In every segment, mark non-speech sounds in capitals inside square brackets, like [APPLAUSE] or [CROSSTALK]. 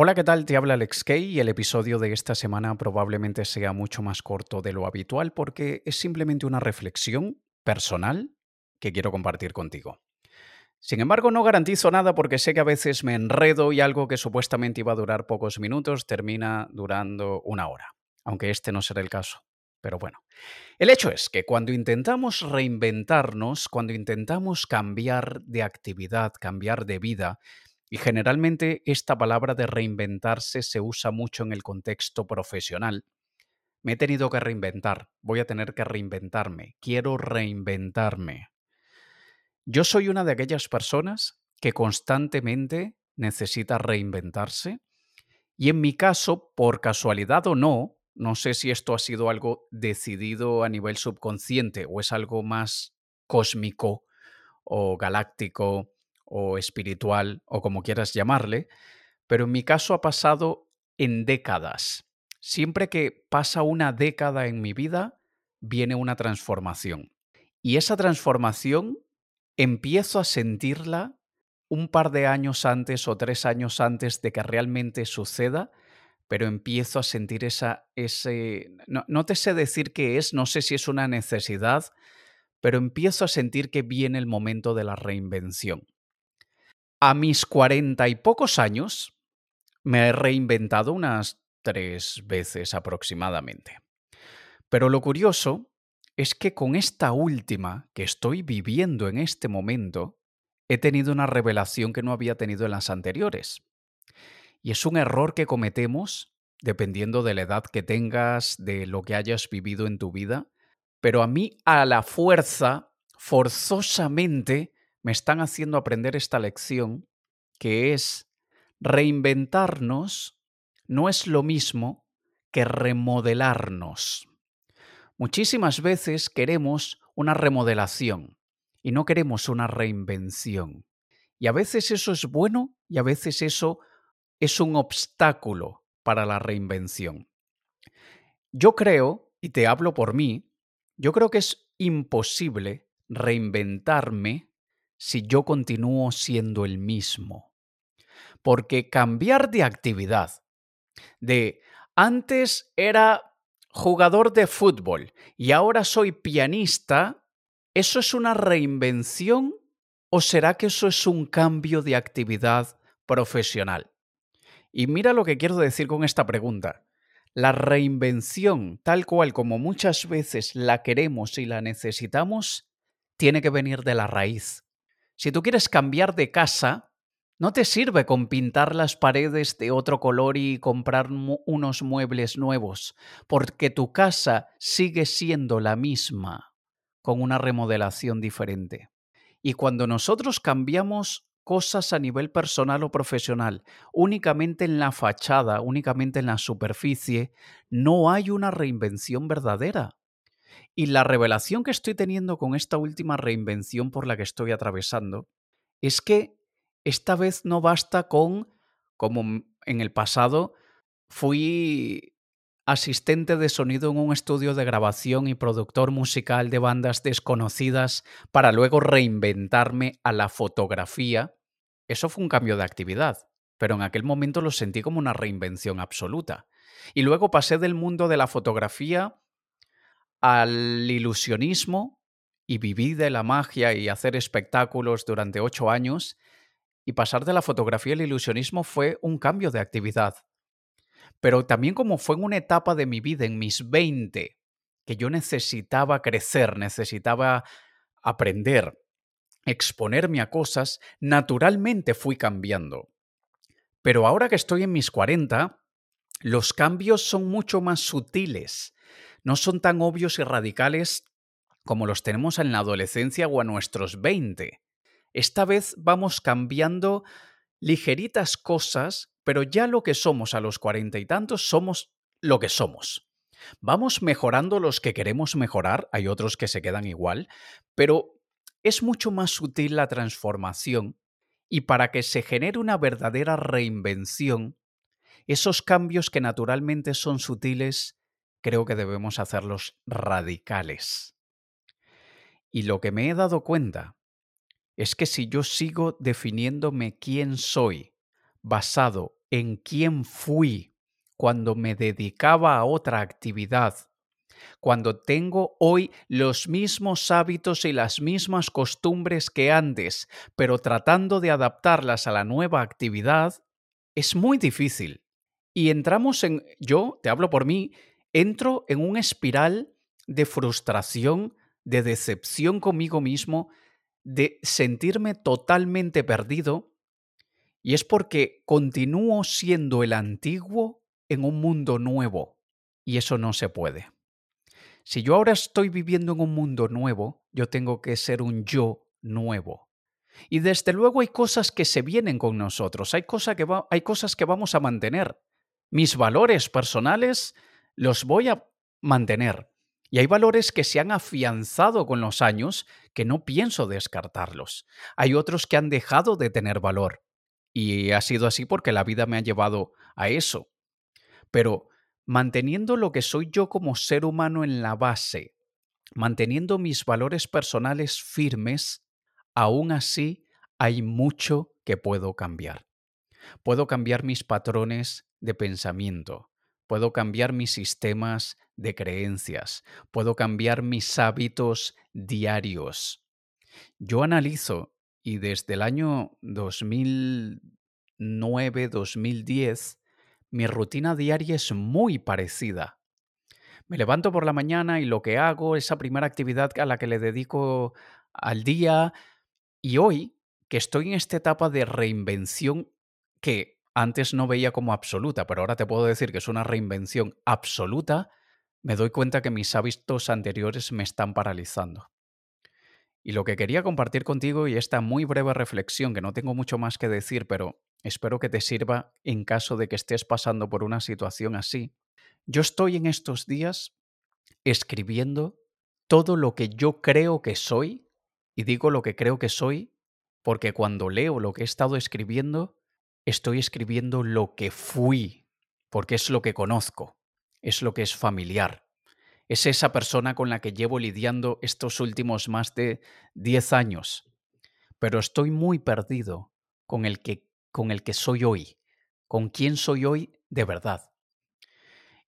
Hola, ¿qué tal? Te habla Alex Kay y el episodio de esta semana probablemente sea mucho más corto de lo habitual porque es simplemente una reflexión personal que quiero compartir contigo. Sin embargo, no garantizo nada porque sé que a veces me enredo y algo que supuestamente iba a durar pocos minutos termina durando una hora, aunque este no será el caso. Pero bueno, el hecho es que cuando intentamos reinventarnos, cuando intentamos cambiar de actividad, cambiar de vida, y generalmente esta palabra de reinventarse se usa mucho en el contexto profesional. Me he tenido que reinventar, voy a tener que reinventarme, quiero reinventarme. Yo soy una de aquellas personas que constantemente necesita reinventarse y en mi caso, por casualidad o no, no sé si esto ha sido algo decidido a nivel subconsciente o es algo más cósmico o galáctico o espiritual o como quieras llamarle, pero en mi caso ha pasado en décadas. Siempre que pasa una década en mi vida, viene una transformación. Y esa transformación empiezo a sentirla un par de años antes o tres años antes de que realmente suceda, pero empiezo a sentir esa, ese, no, no te sé decir qué es, no sé si es una necesidad, pero empiezo a sentir que viene el momento de la reinvención. A mis cuarenta y pocos años me he reinventado unas tres veces aproximadamente. Pero lo curioso es que con esta última que estoy viviendo en este momento, he tenido una revelación que no había tenido en las anteriores. Y es un error que cometemos dependiendo de la edad que tengas, de lo que hayas vivido en tu vida, pero a mí a la fuerza, forzosamente, me están haciendo aprender esta lección que es reinventarnos no es lo mismo que remodelarnos. Muchísimas veces queremos una remodelación y no queremos una reinvención. Y a veces eso es bueno y a veces eso es un obstáculo para la reinvención. Yo creo, y te hablo por mí, yo creo que es imposible reinventarme si yo continúo siendo el mismo. Porque cambiar de actividad, de antes era jugador de fútbol y ahora soy pianista, ¿eso es una reinvención o será que eso es un cambio de actividad profesional? Y mira lo que quiero decir con esta pregunta. La reinvención, tal cual como muchas veces la queremos y la necesitamos, tiene que venir de la raíz, si tú quieres cambiar de casa, no te sirve con pintar las paredes de otro color y comprar unos muebles nuevos, porque tu casa sigue siendo la misma, con una remodelación diferente. Y cuando nosotros cambiamos cosas a nivel personal o profesional, únicamente en la fachada, únicamente en la superficie, no hay una reinvención verdadera. Y la revelación que estoy teniendo con esta última reinvención por la que estoy atravesando es que esta vez no basta con, como en el pasado, fui asistente de sonido en un estudio de grabación y productor musical de bandas desconocidas para luego reinventarme a la fotografía. Eso fue un cambio de actividad, pero en aquel momento lo sentí como una reinvención absoluta. Y luego pasé del mundo de la fotografía al ilusionismo y viví de la magia y hacer espectáculos durante ocho años, y pasar de la fotografía al ilusionismo fue un cambio de actividad. Pero también como fue en una etapa de mi vida, en mis 20, que yo necesitaba crecer, necesitaba aprender, exponerme a cosas, naturalmente fui cambiando. Pero ahora que estoy en mis 40, los cambios son mucho más sutiles no son tan obvios y radicales como los tenemos en la adolescencia o a nuestros 20. Esta vez vamos cambiando ligeritas cosas, pero ya lo que somos a los cuarenta y tantos somos lo que somos. Vamos mejorando los que queremos mejorar, hay otros que se quedan igual, pero es mucho más sutil la transformación y para que se genere una verdadera reinvención, esos cambios que naturalmente son sutiles creo que debemos hacerlos radicales. Y lo que me he dado cuenta es que si yo sigo definiéndome quién soy basado en quién fui cuando me dedicaba a otra actividad, cuando tengo hoy los mismos hábitos y las mismas costumbres que antes, pero tratando de adaptarlas a la nueva actividad, es muy difícil. Y entramos en, yo, te hablo por mí, entro en un espiral de frustración, de decepción conmigo mismo, de sentirme totalmente perdido, y es porque continúo siendo el antiguo en un mundo nuevo, y eso no se puede. Si yo ahora estoy viviendo en un mundo nuevo, yo tengo que ser un yo nuevo. Y desde luego hay cosas que se vienen con nosotros, hay, que hay cosas que vamos a mantener. Mis valores personales los voy a mantener. Y hay valores que se han afianzado con los años que no pienso descartarlos. Hay otros que han dejado de tener valor. Y ha sido así porque la vida me ha llevado a eso. Pero manteniendo lo que soy yo como ser humano en la base, manteniendo mis valores personales firmes, aún así hay mucho que puedo cambiar. Puedo cambiar mis patrones de pensamiento, puedo cambiar mis sistemas de creencias, puedo cambiar mis hábitos diarios. Yo analizo y desde el año 2009-2010 mi rutina diaria es muy parecida. Me levanto por la mañana y lo que hago, esa primera actividad a la que le dedico al día, y hoy que estoy en esta etapa de reinvención que antes no veía como absoluta, pero ahora te puedo decir que es una reinvención absoluta, me doy cuenta que mis hábitos anteriores me están paralizando. Y lo que quería compartir contigo y esta muy breve reflexión, que no tengo mucho más que decir, pero espero que te sirva en caso de que estés pasando por una situación así. Yo estoy en estos días escribiendo todo lo que yo creo que soy, y digo lo que creo que soy porque cuando leo lo que he estado escribiendo, estoy escribiendo lo que fui, porque es lo que conozco, es lo que es familiar. Es esa persona con la que llevo lidiando estos últimos más de 10 años. Pero estoy muy perdido con el que, con el que soy hoy, con quién soy hoy de verdad.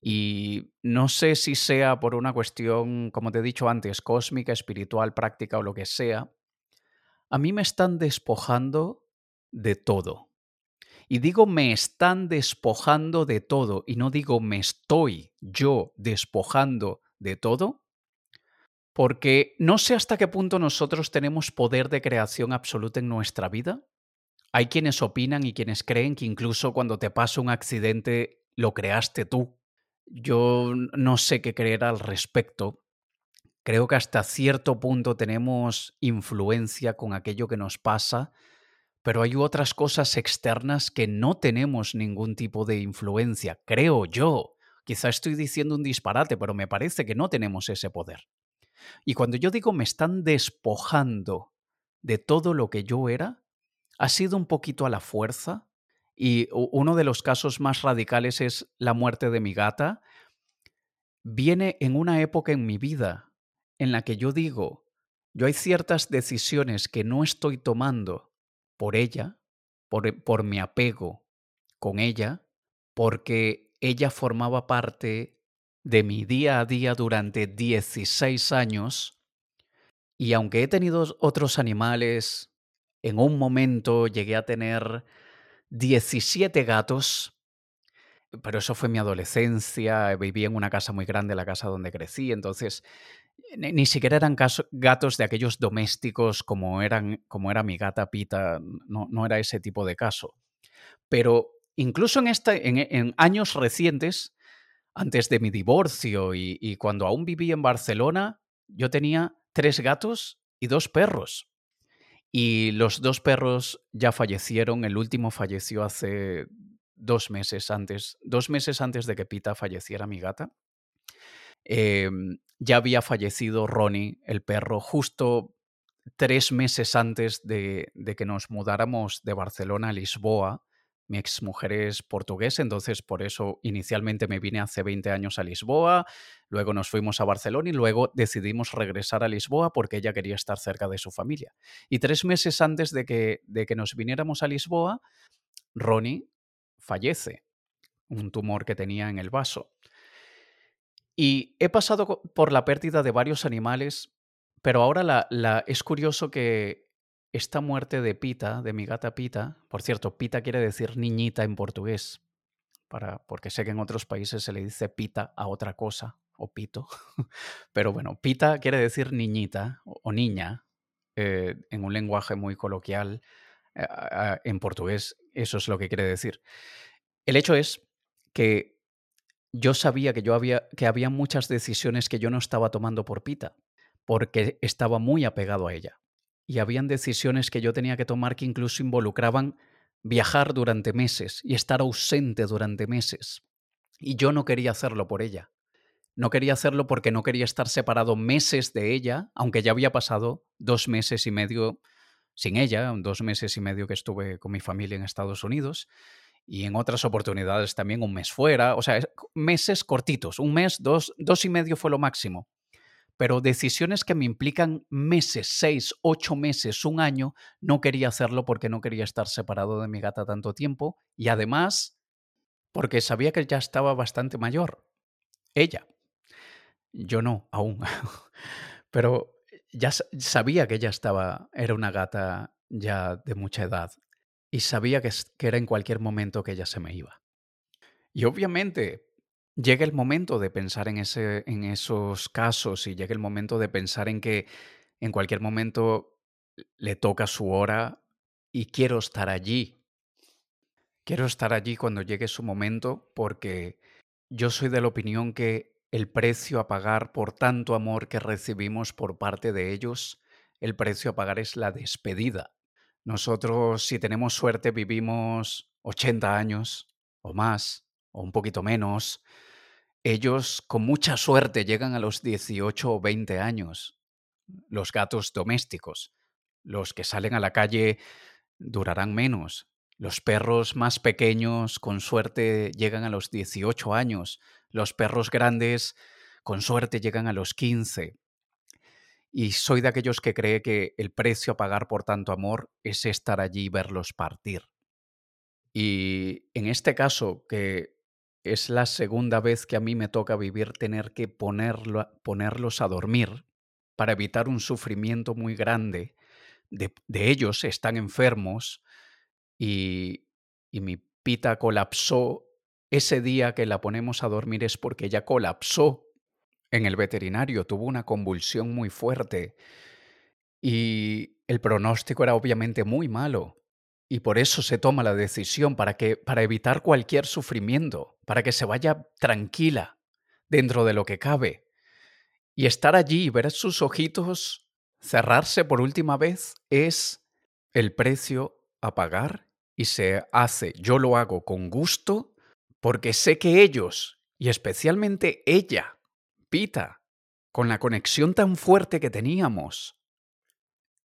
Y no sé si sea por una cuestión, como te he dicho antes, cósmica, espiritual, práctica o lo que sea, a mí me están despojando de todo. Y digo me están despojando de todo y no digo me estoy yo despojando de todo, porque no sé hasta qué punto nosotros tenemos poder de creación absoluta en nuestra vida. Hay quienes opinan y quienes creen que incluso cuando te pasa un accidente lo creaste tú. Yo no sé qué creer al respecto, Creo que hasta cierto punto tenemos influencia con aquello que nos pasa, pero hay otras cosas externas que no tenemos ningún tipo de influencia, creo yo. Quizá estoy diciendo un disparate, pero me parece que no tenemos ese poder. Y cuando yo digo me están despojando de todo lo que yo era, ha sido un poquito a la fuerza. Y uno de los casos más radicales es la muerte de mi gata. Viene en una época en mi vida en la que yo digo, yo hay ciertas decisiones que no estoy tomando por ella, por, por mi apego con ella, porque ella formaba parte de mi día a día durante 16 años, y aunque he tenido otros animales, en un momento llegué a tener 17 gatos, pero eso fue mi adolescencia, viví en una casa muy grande, la casa donde crecí, entonces ni, siquiera eran gatos de aquellos domésticos como, era mi gata Pita, no, era ese tipo de caso. Pero incluso en, años recientes, antes de mi divorcio y, cuando aún vivía en Barcelona, yo tenía tres gatos y dos perros. Y los dos perros ya fallecieron, el último falleció hace dos meses antes, dos meses antes de que Pita falleciera mi gata. Em, ya había fallecido Ronnie, el perro, justo tres meses antes de, que nos mudáramos de Barcelona a Lisboa. Mi exmujer es portuguesa, entonces por eso inicialmente me vine hace 20 años a Lisboa, luego nos fuimos a Barcelona y luego decidimos regresar a Lisboa porque ella quería estar cerca de su familia. Y tres meses antes de que, de que nos viniéramos a Lisboa, Ronnie fallece, un tumor que tenía en el vaso. Y he pasado por la pérdida de varios animales, pero ahora la, es curioso que esta muerte de Pita, de mi gata Pita, por cierto, Pita quiere decir niñita en portugués, para, porque sé que en otros países se le dice Pita a otra cosa, o Pito, [LAUGHS] pero bueno, Pita quiere decir niñita o, niña, eh, en un lenguaje muy coloquial, eh, en portugués, eso es lo que quiere decir. El hecho es que yo sabía que, yo había, que había muchas decisiones que yo no estaba tomando por Pita, porque estaba muy apegado a ella. Y habían decisiones que yo tenía que tomar que incluso involucraban viajar durante meses y estar ausente durante meses. Y yo no quería hacerlo por ella. No quería hacerlo porque no quería estar separado meses de ella, aunque ya había pasado dos meses y medio sin ella, dos meses y medio que estuve con mi familia en Estados Unidos, y en otras oportunidades también un mes fuera, o sea, meses cortitos, un mes, dos, dos y medio fue lo máximo. Pero decisiones que me implican meses, seis, ocho meses, un año, no quería hacerlo porque no quería estar separado de mi gata tanto tiempo y además porque sabía que ya estaba bastante mayor. Ella. Yo no, aún. [LAUGHS] Pero ya sabía que ella estaba, era una gata ya de mucha edad y sabía que, era en cualquier momento que ella se me iba. Y obviamente llega el momento de pensar en, ese, en esos casos y llega el momento de pensar en que en cualquier momento le toca su hora y quiero estar allí. Quiero estar allí cuando llegue su momento porque yo soy de la opinión que el precio a pagar por tanto amor que recibimos por parte de ellos, el precio a pagar es la despedida. Nosotros, si tenemos suerte, vivimos 80 años o más, o un poquito menos. Ellos, con mucha suerte, llegan a los 18 o 20 años. Los gatos domésticos. Los que salen a la calle durarán menos. Los perros más pequeños, con suerte, llegan a los 18 años. Los perros grandes, con suerte, llegan a los 15. Y soy de aquellos que cree que el precio a pagar por tanto amor es estar allí y verlos partir. Y en este caso, que es la segunda vez que a mí me toca vivir tener que ponerlos a dormir para evitar un sufrimiento muy grande de, ellos, están enfermos y, y mi pita colapsó. Ese día que la ponemos a dormir es porque ella colapsó en el veterinario, tuvo una convulsión muy fuerte y el pronóstico era obviamente muy malo. Y por eso se toma la decisión para que para evitar cualquier sufrimiento, para que se vaya tranquila dentro de lo que cabe. Y estar allí y ver sus ojitos cerrarse por última vez es el precio a pagar y se hace, yo lo hago con gusto porque sé que ellos, y especialmente ella, con la conexión tan fuerte que teníamos.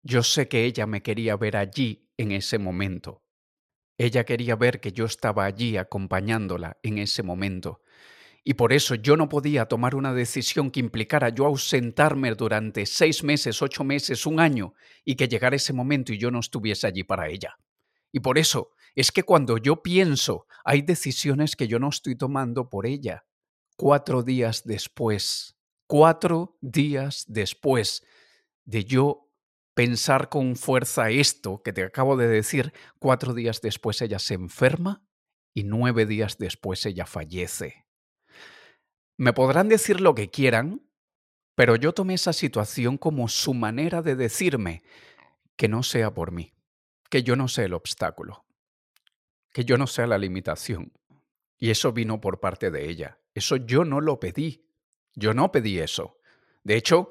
Yo sé que ella me quería ver allí en ese momento. Ella quería ver que yo estaba allí acompañándola en ese momento. Y por eso yo no podía tomar una decisión que implicara yo ausentarme durante seis meses, ocho meses, un año, y que llegara ese momento y yo no estuviese allí para ella. Y por eso es que cuando yo pienso, hay decisiones que yo no estoy tomando por ella, cuatro días después, cuatro días después de yo pensar con fuerza esto que te acabo de decir, cuatro días después ella se enferma y nueve días después ella fallece. Me podrán decir lo que quieran, pero yo tomé esa situación como su manera de decirme que no sea por mí, que yo no sea el obstáculo, que yo no sea la limitación. Y eso vino por parte de ella. Eso yo no lo pedí. Yo no pedí eso. De hecho,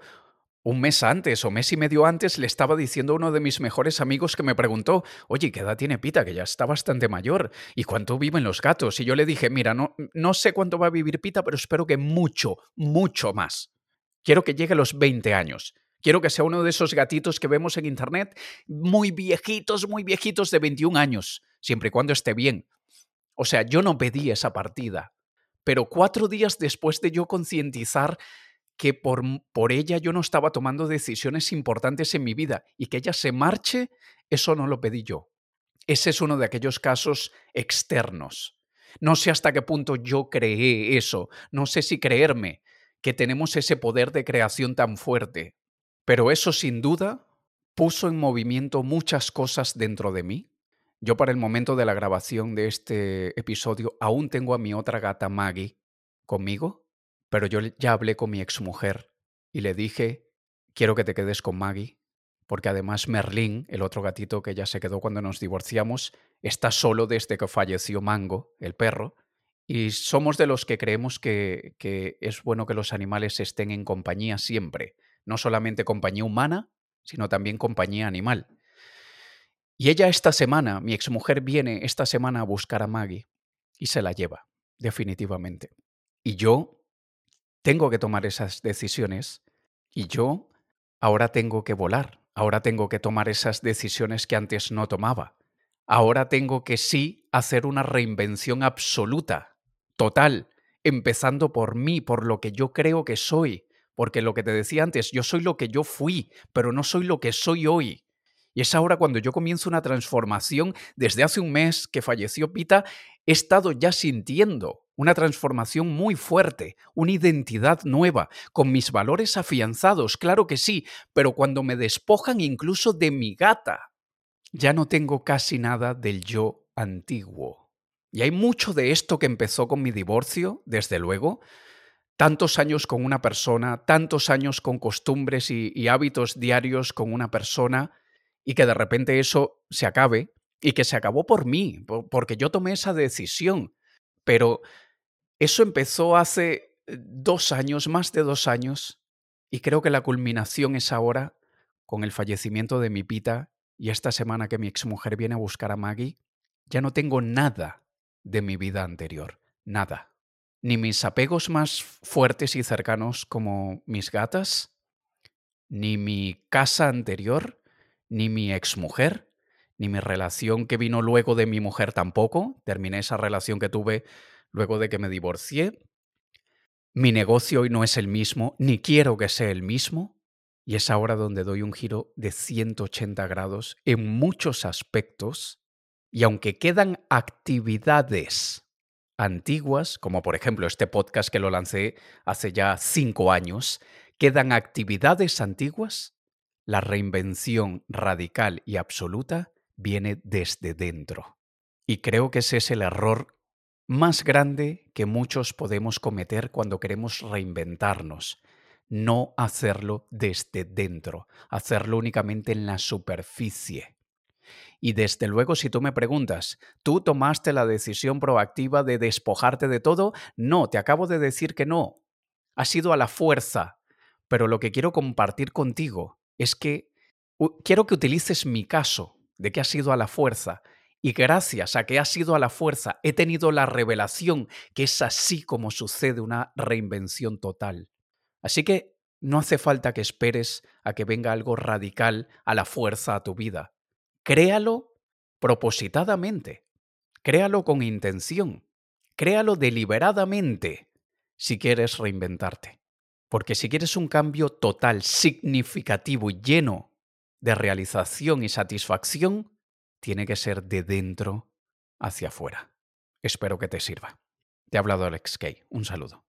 un mes antes o mes y medio antes le estaba diciendo a uno de mis mejores amigos que me preguntó, oye, ¿qué edad tiene Pita? Que ya está bastante mayor. ¿Y cuánto viven los gatos? Y yo le dije, mira, no, no sé cuánto va a vivir Pita, pero espero que mucho, mucho más. Quiero que llegue a los 20 años. Quiero que sea uno de esos gatitos que vemos en Internet, muy viejitos, muy viejitos de 21 años, siempre y cuando esté bien. O sea, yo no pedí esa partida, pero cuatro días después de yo concientizar que por, por, ella yo no estaba tomando decisiones importantes en mi vida y que ella se marche, eso no lo pedí yo. Ese es uno de aquellos casos externos. No sé hasta qué punto yo creé eso, no sé si creerme que tenemos ese poder de creación tan fuerte, pero eso sin duda puso en movimiento muchas cosas dentro de mí. Yo para el momento de la grabación de este episodio aún tengo a mi otra gata Maggie conmigo, pero yo ya hablé con mi exmujer y le dije, quiero que te quedes con Maggie, porque además Merlín, el otro gatito que ya se quedó cuando nos divorciamos, está solo desde que falleció Mango, el perro, y somos de los que creemos que, que es bueno que los animales estén en compañía siempre, no solamente compañía humana, sino también compañía animal. Y ella esta semana, mi exmujer viene esta semana a buscar a Maggie y se la lleva, definitivamente. Y yo tengo que tomar esas decisiones y yo ahora tengo que volar, ahora tengo que tomar esas decisiones que antes no tomaba. Ahora tengo que sí hacer una reinvención absoluta, total, empezando por mí, por lo que yo creo que soy, porque lo que te decía antes, yo soy lo que yo fui, pero no soy lo que soy hoy. Y es ahora cuando yo comienzo una transformación. Desde hace un mes que falleció Pita, he estado ya sintiendo una transformación muy fuerte, una identidad nueva, con mis valores afianzados, claro que sí, pero cuando me despojan incluso de mi gata, ya no tengo casi nada del yo antiguo. Y hay mucho de esto que empezó con mi divorcio, desde luego, tantos años con una persona, tantos años con costumbres y, y hábitos diarios con una persona, y que de repente eso se acabe y que se acabó por mí, porque yo tomé esa decisión. Pero eso empezó hace eh, dos años, más de dos años, y creo que la culminación es ahora con el fallecimiento de mi pita y esta semana que mi exmujer viene a buscar a Maggie, ya no tengo nada de mi vida anterior, nada. Ni mis apegos más fuertes y cercanos como mis gatas, ni mi casa anterior, ni mi exmujer, ni mi relación que vino luego de mi mujer tampoco. Terminé esa relación que tuve luego de que me divorcié. Mi negocio hoy no es el mismo, ni quiero que sea el mismo. Y es ahora donde doy un giro de 180 grados en muchos aspectos. Y aunque quedan actividades antiguas, como por ejemplo este podcast que lo lancé hace ya cinco años, quedan actividades antiguas la reinvención radical y absoluta viene desde dentro. Y creo que ese es el error más grande que muchos podemos cometer cuando queremos reinventarnos. No hacerlo desde dentro, hacerlo únicamente en la superficie. Y desde luego, si tú me preguntas, ¿tú tomaste la decisión proactiva de despojarte de todo? No, te acabo de decir que no. Ha sido a la fuerza. Pero lo que quiero compartir contigo es que quiero que utilices mi caso de que has sido a la fuerza y gracias a que has sido a la fuerza he tenido la revelación que es así como sucede una reinvención total. Así que no hace falta que esperes a que venga algo radical a la fuerza a tu vida. Créalo propositadamente, créalo con intención, créalo deliberadamente si quieres reinventarte. Porque si quieres un cambio total, significativo y lleno de realización y satisfacción, tiene que ser de dentro hacia afuera. Espero que te sirva. Te ha hablado Alex Kay. Un saludo.